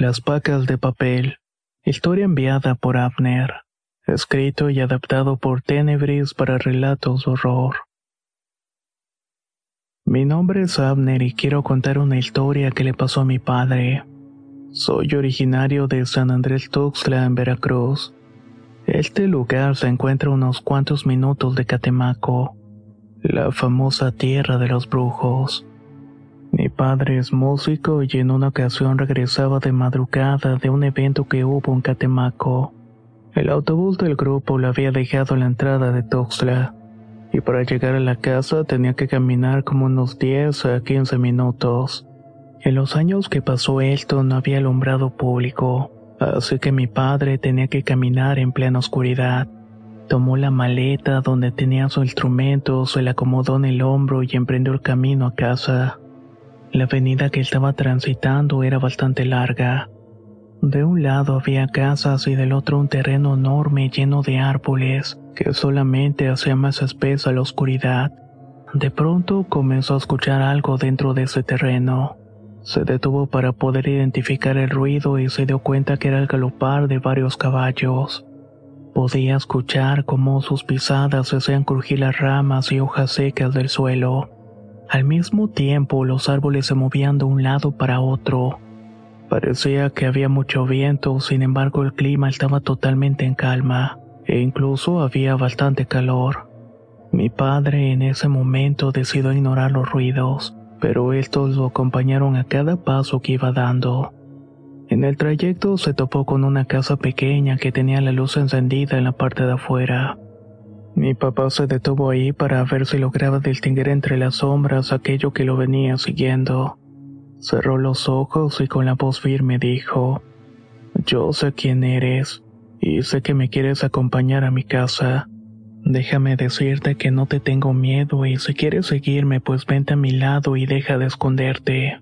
Las vacas de papel. Historia enviada por Abner. Escrito y adaptado por Tenebris para relatos de horror. Mi nombre es Abner y quiero contar una historia que le pasó a mi padre. Soy originario de San Andrés Tuxtla, en Veracruz. Este lugar se encuentra a unos cuantos minutos de Catemaco, la famosa tierra de los brujos. Mi padre es músico y en una ocasión regresaba de madrugada de un evento que hubo en Catemaco. El autobús del grupo lo había dejado en la entrada de Tuxtla, y para llegar a la casa tenía que caminar como unos 10 a 15 minutos. En los años que pasó esto no había alumbrado público, así que mi padre tenía que caminar en plena oscuridad. Tomó la maleta donde tenía su instrumento, se la acomodó en el hombro y emprendió el camino a casa. La avenida que estaba transitando era bastante larga. De un lado había casas y del otro un terreno enorme lleno de árboles que solamente hacía más espesa la oscuridad. De pronto comenzó a escuchar algo dentro de ese terreno. Se detuvo para poder identificar el ruido y se dio cuenta que era el galopar de varios caballos. Podía escuchar cómo sus pisadas hacían crujir las ramas y hojas secas del suelo. Al mismo tiempo los árboles se movían de un lado para otro. Parecía que había mucho viento, sin embargo el clima estaba totalmente en calma, e incluso había bastante calor. Mi padre en ese momento decidió ignorar los ruidos, pero estos lo acompañaron a cada paso que iba dando. En el trayecto se topó con una casa pequeña que tenía la luz encendida en la parte de afuera. Mi papá se detuvo ahí para ver si lograba distinguir entre las sombras aquello que lo venía siguiendo. Cerró los ojos y con la voz firme dijo, Yo sé quién eres, y sé que me quieres acompañar a mi casa. Déjame decirte que no te tengo miedo y si quieres seguirme pues vente a mi lado y deja de esconderte.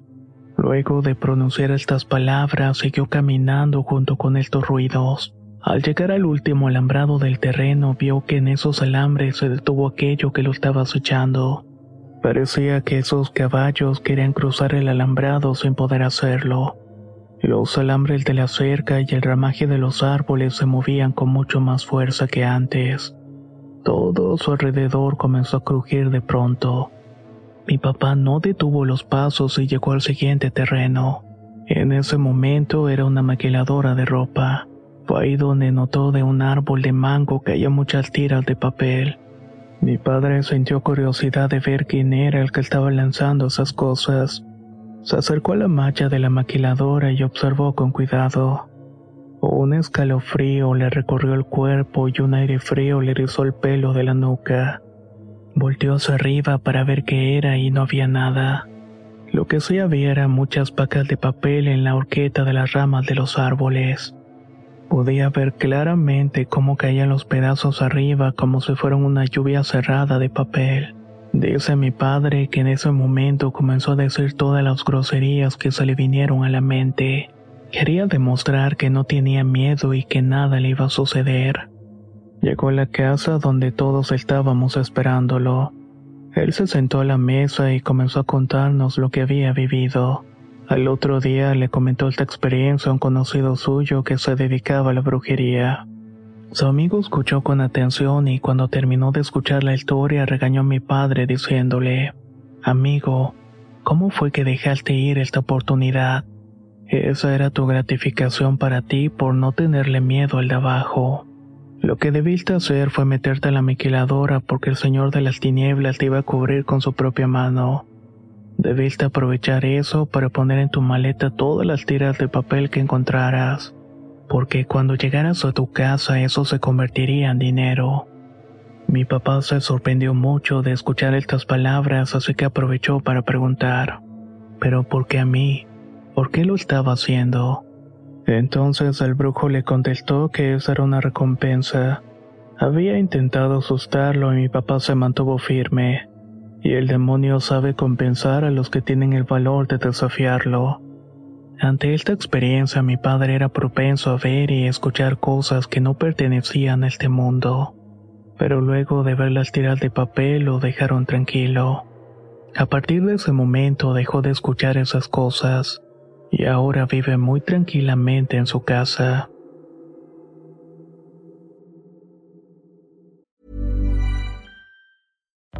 Luego de pronunciar estas palabras siguió caminando junto con estos ruidos. Al llegar al último alambrado del terreno vio que en esos alambres se detuvo aquello que lo estaba acechando. Parecía que esos caballos querían cruzar el alambrado sin poder hacerlo. Los alambres de la cerca y el ramaje de los árboles se movían con mucho más fuerza que antes. Todo su alrededor comenzó a crujir de pronto. Mi papá no detuvo los pasos y llegó al siguiente terreno. En ese momento era una maquiladora de ropa. Ahí donde notó de un árbol de mango que había muchas tiras de papel. Mi padre sintió curiosidad de ver quién era el que estaba lanzando esas cosas. Se acercó a la malla de la maquiladora y observó con cuidado. Un escalofrío le recorrió el cuerpo y un aire frío le rizó el pelo de la nuca. Volteó hacia arriba para ver qué era y no había nada. Lo que sí había eran muchas pacas de papel en la horqueta de las ramas de los árboles. Podía ver claramente cómo caían los pedazos arriba como si fueran una lluvia cerrada de papel. Dice mi padre que en ese momento comenzó a decir todas las groserías que se le vinieron a la mente. Quería demostrar que no tenía miedo y que nada le iba a suceder. Llegó a la casa donde todos estábamos esperándolo. Él se sentó a la mesa y comenzó a contarnos lo que había vivido. Al otro día le comentó esta experiencia a un conocido suyo que se dedicaba a la brujería. Su amigo escuchó con atención y cuando terminó de escuchar la historia regañó a mi padre diciéndole, Amigo, ¿cómo fue que dejaste ir esta oportunidad? Esa era tu gratificación para ti por no tenerle miedo al de abajo. Lo que debiste hacer fue meterte a la maquiladora porque el señor de las tinieblas te iba a cubrir con su propia mano. Debiste aprovechar eso para poner en tu maleta todas las tiras de papel que encontraras, porque cuando llegaras a tu casa eso se convertiría en dinero. Mi papá se sorprendió mucho de escuchar estas palabras, así que aprovechó para preguntar, ¿pero por qué a mí? ¿Por qué lo estaba haciendo? Entonces el brujo le contestó que esa era una recompensa. Había intentado asustarlo y mi papá se mantuvo firme, y el demonio sabe compensar a los que tienen el valor de desafiarlo. Ante esta experiencia mi padre era propenso a ver y escuchar cosas que no pertenecían a este mundo pero luego de ver las tiras de papel lo dejaron tranquilo. A partir de ese momento dejó de escuchar esas cosas y ahora vive muy tranquilamente en su casa.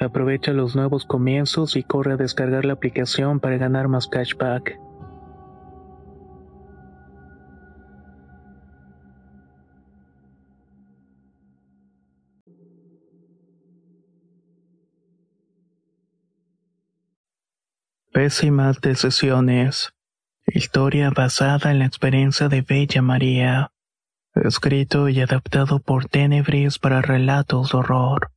Aprovecha los nuevos comienzos y corre a descargar la aplicación para ganar más cashback. Pésimas decisiones. Historia basada en la experiencia de Bella María. Escrito y adaptado por Tenebris para relatos de horror.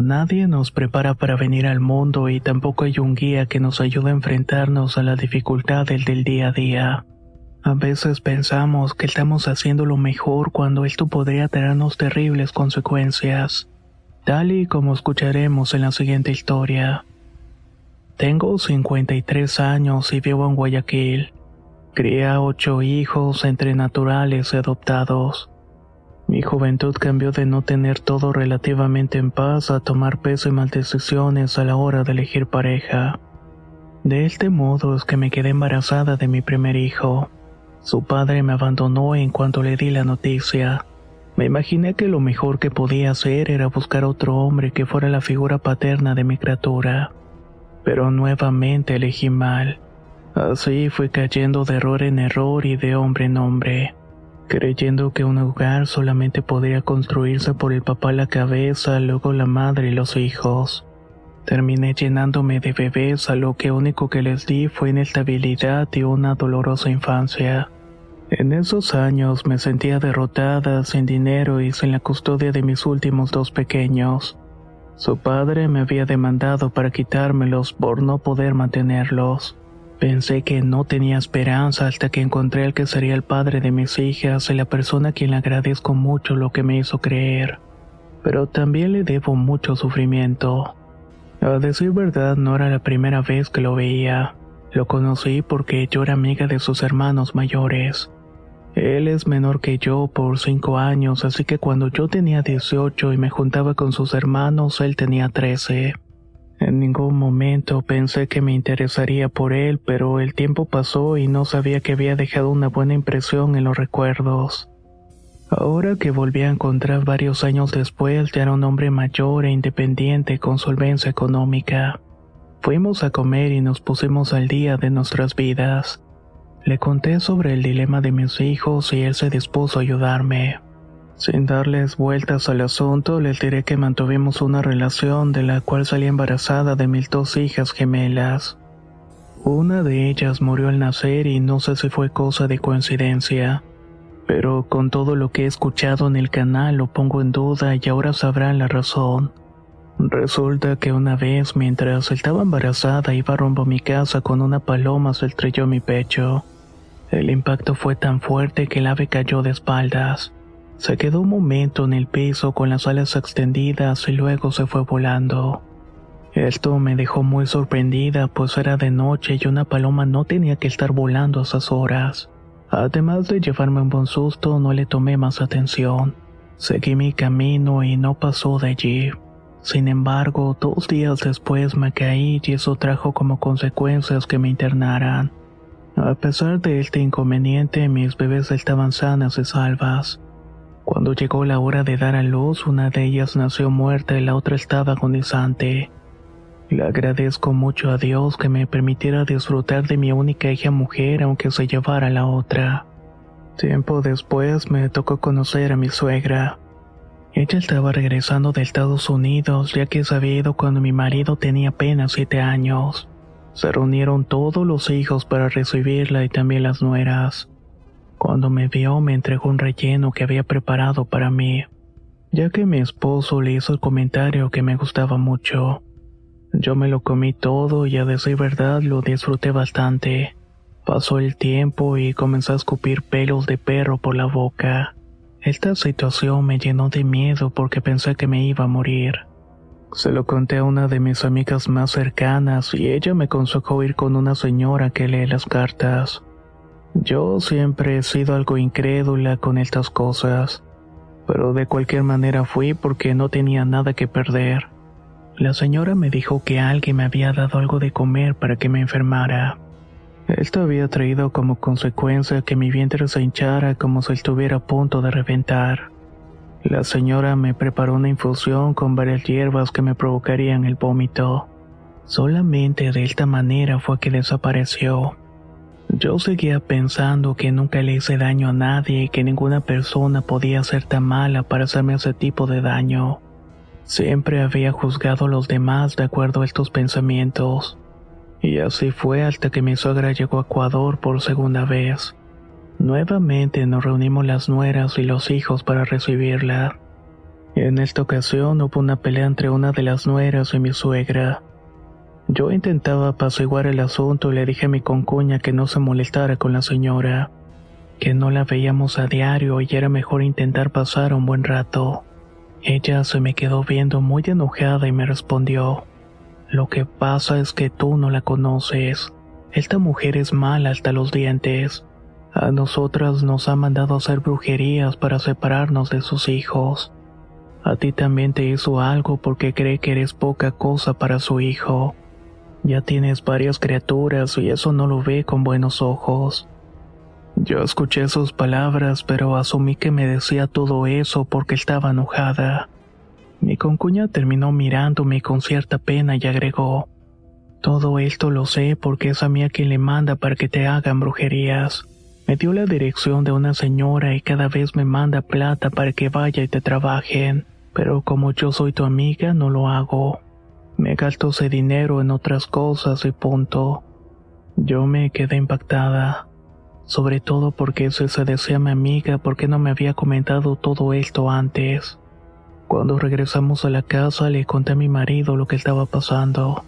Nadie nos prepara para venir al mundo y tampoco hay un guía que nos ayude a enfrentarnos a la dificultad del día a día. A veces pensamos que estamos haciendo lo mejor cuando esto podría traernos terribles consecuencias, tal y como escucharemos en la siguiente historia. Tengo 53 años y vivo en Guayaquil. Crié a ocho hijos entre naturales y adoptados. Mi juventud cambió de no tener todo relativamente en paz a tomar peso y mal decisiones a la hora de elegir pareja. De este modo es que me quedé embarazada de mi primer hijo. Su padre me abandonó en cuanto le di la noticia. Me imaginé que lo mejor que podía hacer era buscar otro hombre que fuera la figura paterna de mi criatura. Pero nuevamente elegí mal. Así fui cayendo de error en error y de hombre en hombre creyendo que un hogar solamente podría construirse por el papá la cabeza, luego la madre y los hijos. Terminé llenándome de bebés a lo que único que les di fue inestabilidad y una dolorosa infancia. En esos años me sentía derrotada, sin dinero y sin la custodia de mis últimos dos pequeños. Su padre me había demandado para quitármelos por no poder mantenerlos. Pensé que no tenía esperanza hasta que encontré al que sería el padre de mis hijas y la persona a quien le agradezco mucho lo que me hizo creer. Pero también le debo mucho sufrimiento. A decir verdad, no era la primera vez que lo veía. Lo conocí porque yo era amiga de sus hermanos mayores. Él es menor que yo por cinco años, así que cuando yo tenía 18 y me juntaba con sus hermanos, él tenía 13. En ningún momento pensé que me interesaría por él, pero el tiempo pasó y no sabía que había dejado una buena impresión en los recuerdos. Ahora que volví a encontrar varios años después, ya era un hombre mayor e independiente con solvencia económica. Fuimos a comer y nos pusimos al día de nuestras vidas. Le conté sobre el dilema de mis hijos y él se dispuso a ayudarme. Sin darles vueltas al asunto, les diré que mantuvimos una relación de la cual salí embarazada de mis dos hijas gemelas. Una de ellas murió al nacer y no sé si fue cosa de coincidencia pero con todo lo que he escuchado en el canal lo pongo en duda y ahora sabrán la razón. Resulta que una vez mientras estaba embarazada iba rumbo a mi casa con una paloma se estrelló mi pecho. El impacto fue tan fuerte que el ave cayó de espaldas. Se quedó un momento en el piso con las alas extendidas y luego se fue volando. Esto me dejó muy sorprendida pues era de noche y una paloma no tenía que estar volando a esas horas. Además de llevarme un buen susto, no le tomé más atención. Seguí mi camino y no pasó de allí. Sin embargo, dos días después me caí y eso trajo como consecuencias que me internaran. A pesar de este inconveniente, mis bebés estaban sanas y salvas. Cuando llegó la hora de dar a luz, una de ellas nació muerta y la otra estaba agonizante. Le agradezco mucho a Dios que me permitiera disfrutar de mi única hija mujer aunque se llevara la otra. Tiempo después me tocó conocer a mi suegra. Ella estaba regresando de Estados Unidos ya que se había ido cuando mi marido tenía apenas siete años. Se reunieron todos los hijos para recibirla y también las nueras. Cuando me vio me entregó un relleno que había preparado para mí, ya que mi esposo le hizo el comentario que me gustaba mucho. Yo me lo comí todo y a decir verdad lo disfruté bastante. Pasó el tiempo y comencé a escupir pelos de perro por la boca. Esta situación me llenó de miedo porque pensé que me iba a morir. Se lo conté a una de mis amigas más cercanas y ella me aconsejó ir con una señora que lee las cartas. Yo siempre he sido algo incrédula con estas cosas, pero de cualquier manera fui porque no tenía nada que perder. La señora me dijo que alguien me había dado algo de comer para que me enfermara. Esto había traído como consecuencia que mi vientre se hinchara como si estuviera a punto de reventar. La señora me preparó una infusión con varias hierbas que me provocarían el vómito. Solamente de esta manera fue que desapareció. Yo seguía pensando que nunca le hice daño a nadie y que ninguna persona podía ser tan mala para hacerme ese tipo de daño. Siempre había juzgado a los demás de acuerdo a estos pensamientos. Y así fue hasta que mi suegra llegó a Ecuador por segunda vez. Nuevamente nos reunimos las nueras y los hijos para recibirla. En esta ocasión hubo una pelea entre una de las nueras y mi suegra. Yo intentaba apaciguar el asunto y le dije a mi concuña que no se molestara con la señora, que no la veíamos a diario y era mejor intentar pasar un buen rato. Ella se me quedó viendo muy enojada y me respondió, Lo que pasa es que tú no la conoces. Esta mujer es mala hasta los dientes. A nosotras nos ha mandado hacer brujerías para separarnos de sus hijos. A ti también te hizo algo porque cree que eres poca cosa para su hijo. Ya tienes varias criaturas y eso no lo ve con buenos ojos. Yo escuché sus palabras, pero asumí que me decía todo eso porque estaba enojada. Mi concuña terminó mirándome con cierta pena y agregó, Todo esto lo sé porque es a mí a quien le manda para que te hagan brujerías. Me dio la dirección de una señora y cada vez me manda plata para que vaya y te trabajen, pero como yo soy tu amiga no lo hago. Me gasto ese dinero en otras cosas y punto. Yo me quedé impactada, sobre todo porque si se decía mi amiga por qué no me había comentado todo esto antes. Cuando regresamos a la casa le conté a mi marido lo que estaba pasando.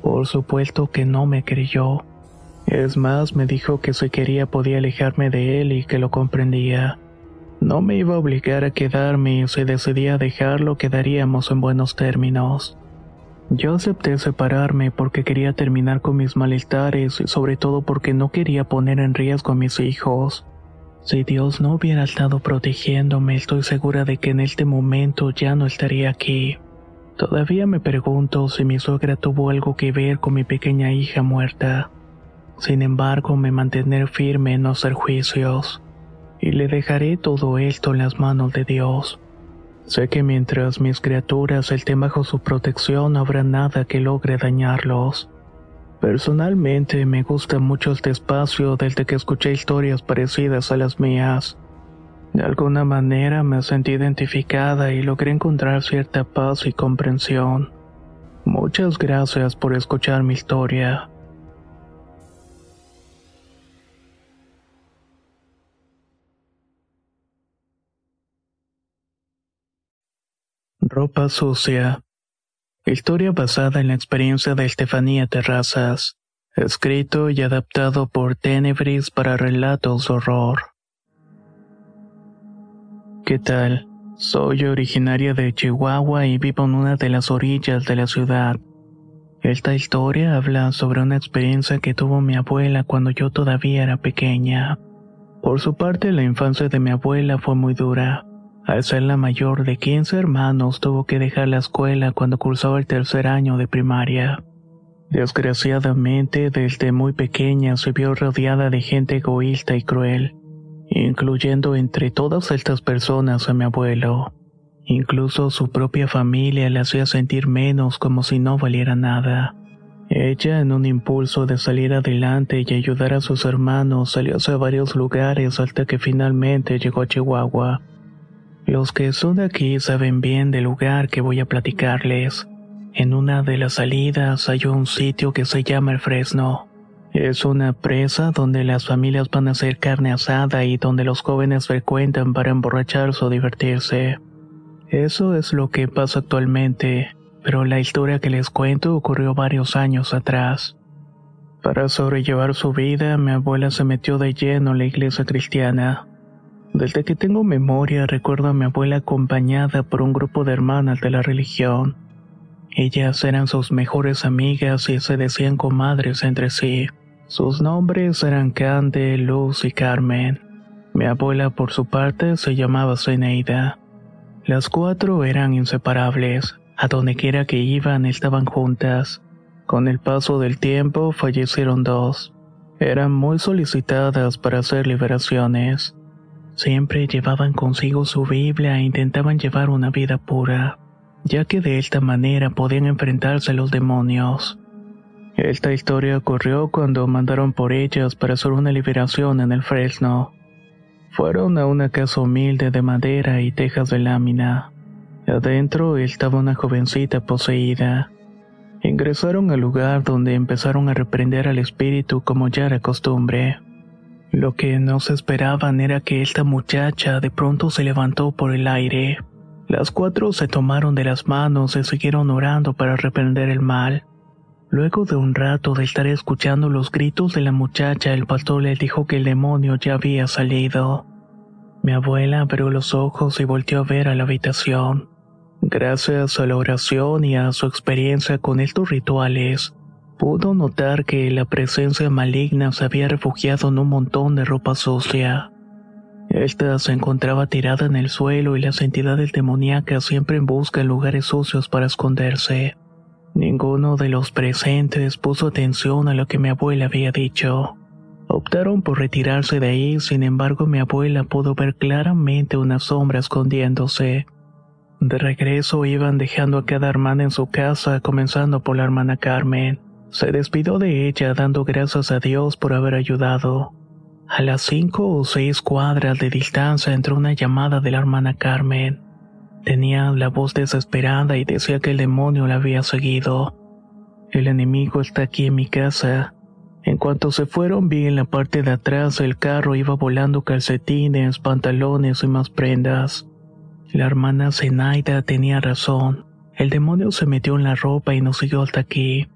Por supuesto que no me creyó. Es más, me dijo que si quería podía alejarme de él y que lo comprendía. No me iba a obligar a quedarme y si decidía dejarlo quedaríamos en buenos términos. Yo acepté separarme porque quería terminar con mis malestares y sobre todo porque no quería poner en riesgo a mis hijos. Si Dios no hubiera estado protegiéndome, estoy segura de que en este momento ya no estaría aquí. Todavía me pregunto si mi suegra tuvo algo que ver con mi pequeña hija muerta. Sin embargo, me mantendré firme en no hacer juicios, y le dejaré todo esto en las manos de Dios. Sé que mientras mis criaturas estén bajo su protección no habrá nada que logre dañarlos. Personalmente me gusta mucho este espacio desde que escuché historias parecidas a las mías. De alguna manera me sentí identificada y logré encontrar cierta paz y comprensión. Muchas gracias por escuchar mi historia. Ropa sucia. Historia basada en la experiencia de Estefanía Terrazas. Escrito y adaptado por Tenebris para relatos de horror. ¿Qué tal? Soy originaria de Chihuahua y vivo en una de las orillas de la ciudad. Esta historia habla sobre una experiencia que tuvo mi abuela cuando yo todavía era pequeña. Por su parte, la infancia de mi abuela fue muy dura. Al ser la mayor de 15 hermanos, tuvo que dejar la escuela cuando cursaba el tercer año de primaria. Desgraciadamente, desde muy pequeña se vio rodeada de gente egoísta y cruel, incluyendo entre todas estas personas a mi abuelo. Incluso su propia familia le hacía sentir menos como si no valiera nada. Ella, en un impulso de salir adelante y ayudar a sus hermanos, salió hacia varios lugares hasta que finalmente llegó a Chihuahua los que son de aquí saben bien del lugar que voy a platicarles. En una de las salidas hay un sitio que se llama El Fresno. Es una presa donde las familias van a hacer carne asada y donde los jóvenes frecuentan para emborracharse o divertirse. Eso es lo que pasa actualmente, pero la historia que les cuento ocurrió varios años atrás. Para sobrellevar su vida, mi abuela se metió de lleno en la iglesia cristiana. Desde que tengo memoria recuerdo a mi abuela acompañada por un grupo de hermanas de la religión. Ellas eran sus mejores amigas y se decían comadres entre sí. Sus nombres eran Cande, Luz y Carmen. Mi abuela por su parte se llamaba Zeneida. Las cuatro eran inseparables. A donde quiera que iban estaban juntas. Con el paso del tiempo fallecieron dos. Eran muy solicitadas para hacer liberaciones. Siempre llevaban consigo su Biblia e intentaban llevar una vida pura, ya que de esta manera podían enfrentarse a los demonios. Esta historia ocurrió cuando mandaron por ellas para hacer una liberación en el Fresno. Fueron a una casa humilde de madera y tejas de lámina. Adentro estaba una jovencita poseída. Ingresaron al lugar donde empezaron a reprender al espíritu como ya era costumbre. Lo que no se esperaban era que esta muchacha de pronto se levantó por el aire. Las cuatro se tomaron de las manos y siguieron orando para reprender el mal. Luego de un rato de estar escuchando los gritos de la muchacha, el pastor le dijo que el demonio ya había salido. Mi abuela abrió los ojos y volteó a ver a la habitación. Gracias a la oración y a su experiencia con estos rituales, Pudo notar que la presencia maligna se había refugiado en un montón de ropa sucia. Esta se encontraba tirada en el suelo y las entidades demoníacas siempre en busca de lugares sucios para esconderse. Ninguno de los presentes puso atención a lo que mi abuela había dicho. Optaron por retirarse de ahí, sin embargo mi abuela pudo ver claramente una sombra escondiéndose. De regreso iban dejando a cada hermana en su casa, comenzando por la hermana Carmen. Se despidió de ella dando gracias a Dios por haber ayudado. A las cinco o seis cuadras de distancia entró una llamada de la hermana Carmen. Tenía la voz desesperada y decía que el demonio la había seguido. El enemigo está aquí en mi casa. En cuanto se fueron vi en la parte de atrás del carro iba volando calcetines, pantalones y más prendas. La hermana Zenaida tenía razón. El demonio se metió en la ropa y nos siguió hasta aquí.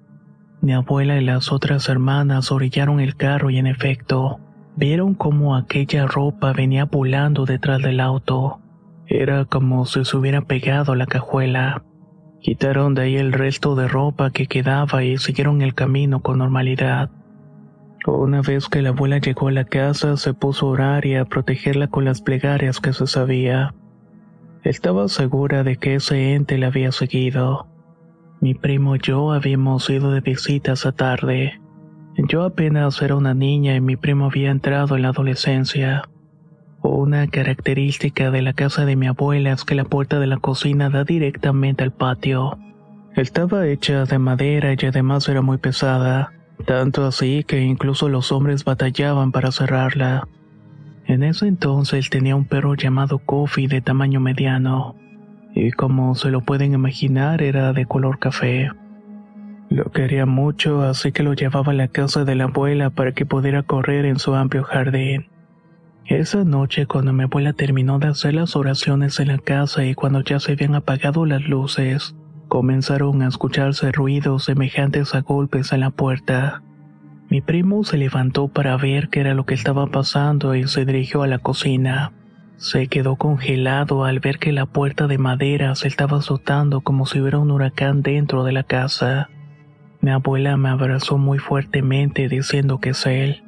Mi abuela y las otras hermanas orillaron el carro y en efecto, vieron como aquella ropa venía volando detrás del auto. Era como si se hubiera pegado a la cajuela. Quitaron de ahí el resto de ropa que quedaba y siguieron el camino con normalidad. Una vez que la abuela llegó a la casa, se puso a orar y a protegerla con las plegarias que se sabía. Estaba segura de que ese ente la había seguido. Mi primo y yo habíamos ido de visita esa tarde. Yo apenas era una niña y mi primo había entrado en la adolescencia. Una característica de la casa de mi abuela es que la puerta de la cocina da directamente al patio. Estaba hecha de madera y además era muy pesada, tanto así que incluso los hombres batallaban para cerrarla. En ese entonces tenía un perro llamado Coffee de tamaño mediano, y como se lo pueden imaginar era de color café. Lo quería mucho, así que lo llevaba a la casa de la abuela para que pudiera correr en su amplio jardín. Esa noche, cuando mi abuela terminó de hacer las oraciones en la casa y cuando ya se habían apagado las luces, comenzaron a escucharse ruidos semejantes a golpes en la puerta. Mi primo se levantó para ver qué era lo que estaba pasando y se dirigió a la cocina. Se quedó congelado al ver que la puerta de madera se estaba azotando como si hubiera un huracán dentro de la casa. Mi abuela me abrazó muy fuertemente diciendo que es él.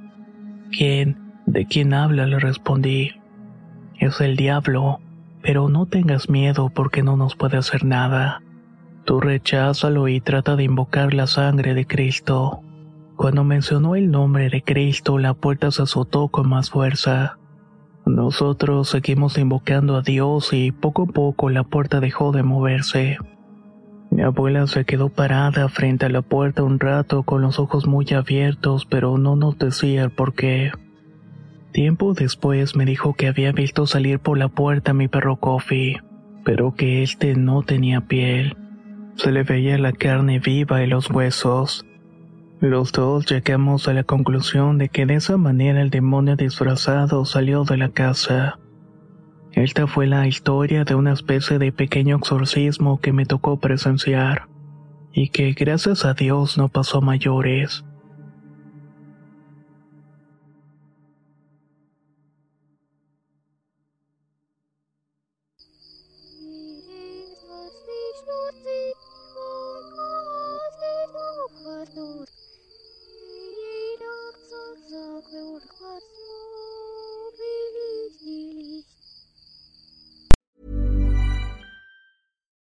¿Quién? ¿De quién habla? le respondí. Es el diablo, pero no tengas miedo porque no nos puede hacer nada. Tú recházalo y trata de invocar la sangre de Cristo. Cuando mencionó el nombre de Cristo, la puerta se azotó con más fuerza. Nosotros seguimos invocando a Dios y poco a poco la puerta dejó de moverse. Mi abuela se quedó parada frente a la puerta un rato con los ojos muy abiertos, pero no nos decía el por qué. Tiempo después me dijo que había visto salir por la puerta a mi perro Coffee, pero que este no tenía piel. Se le veía la carne viva y los huesos. Los dos llegamos a la conclusión de que de esa manera el demonio disfrazado salió de la casa. Esta fue la historia de una especie de pequeño exorcismo que me tocó presenciar, y que gracias a Dios no pasó mayores.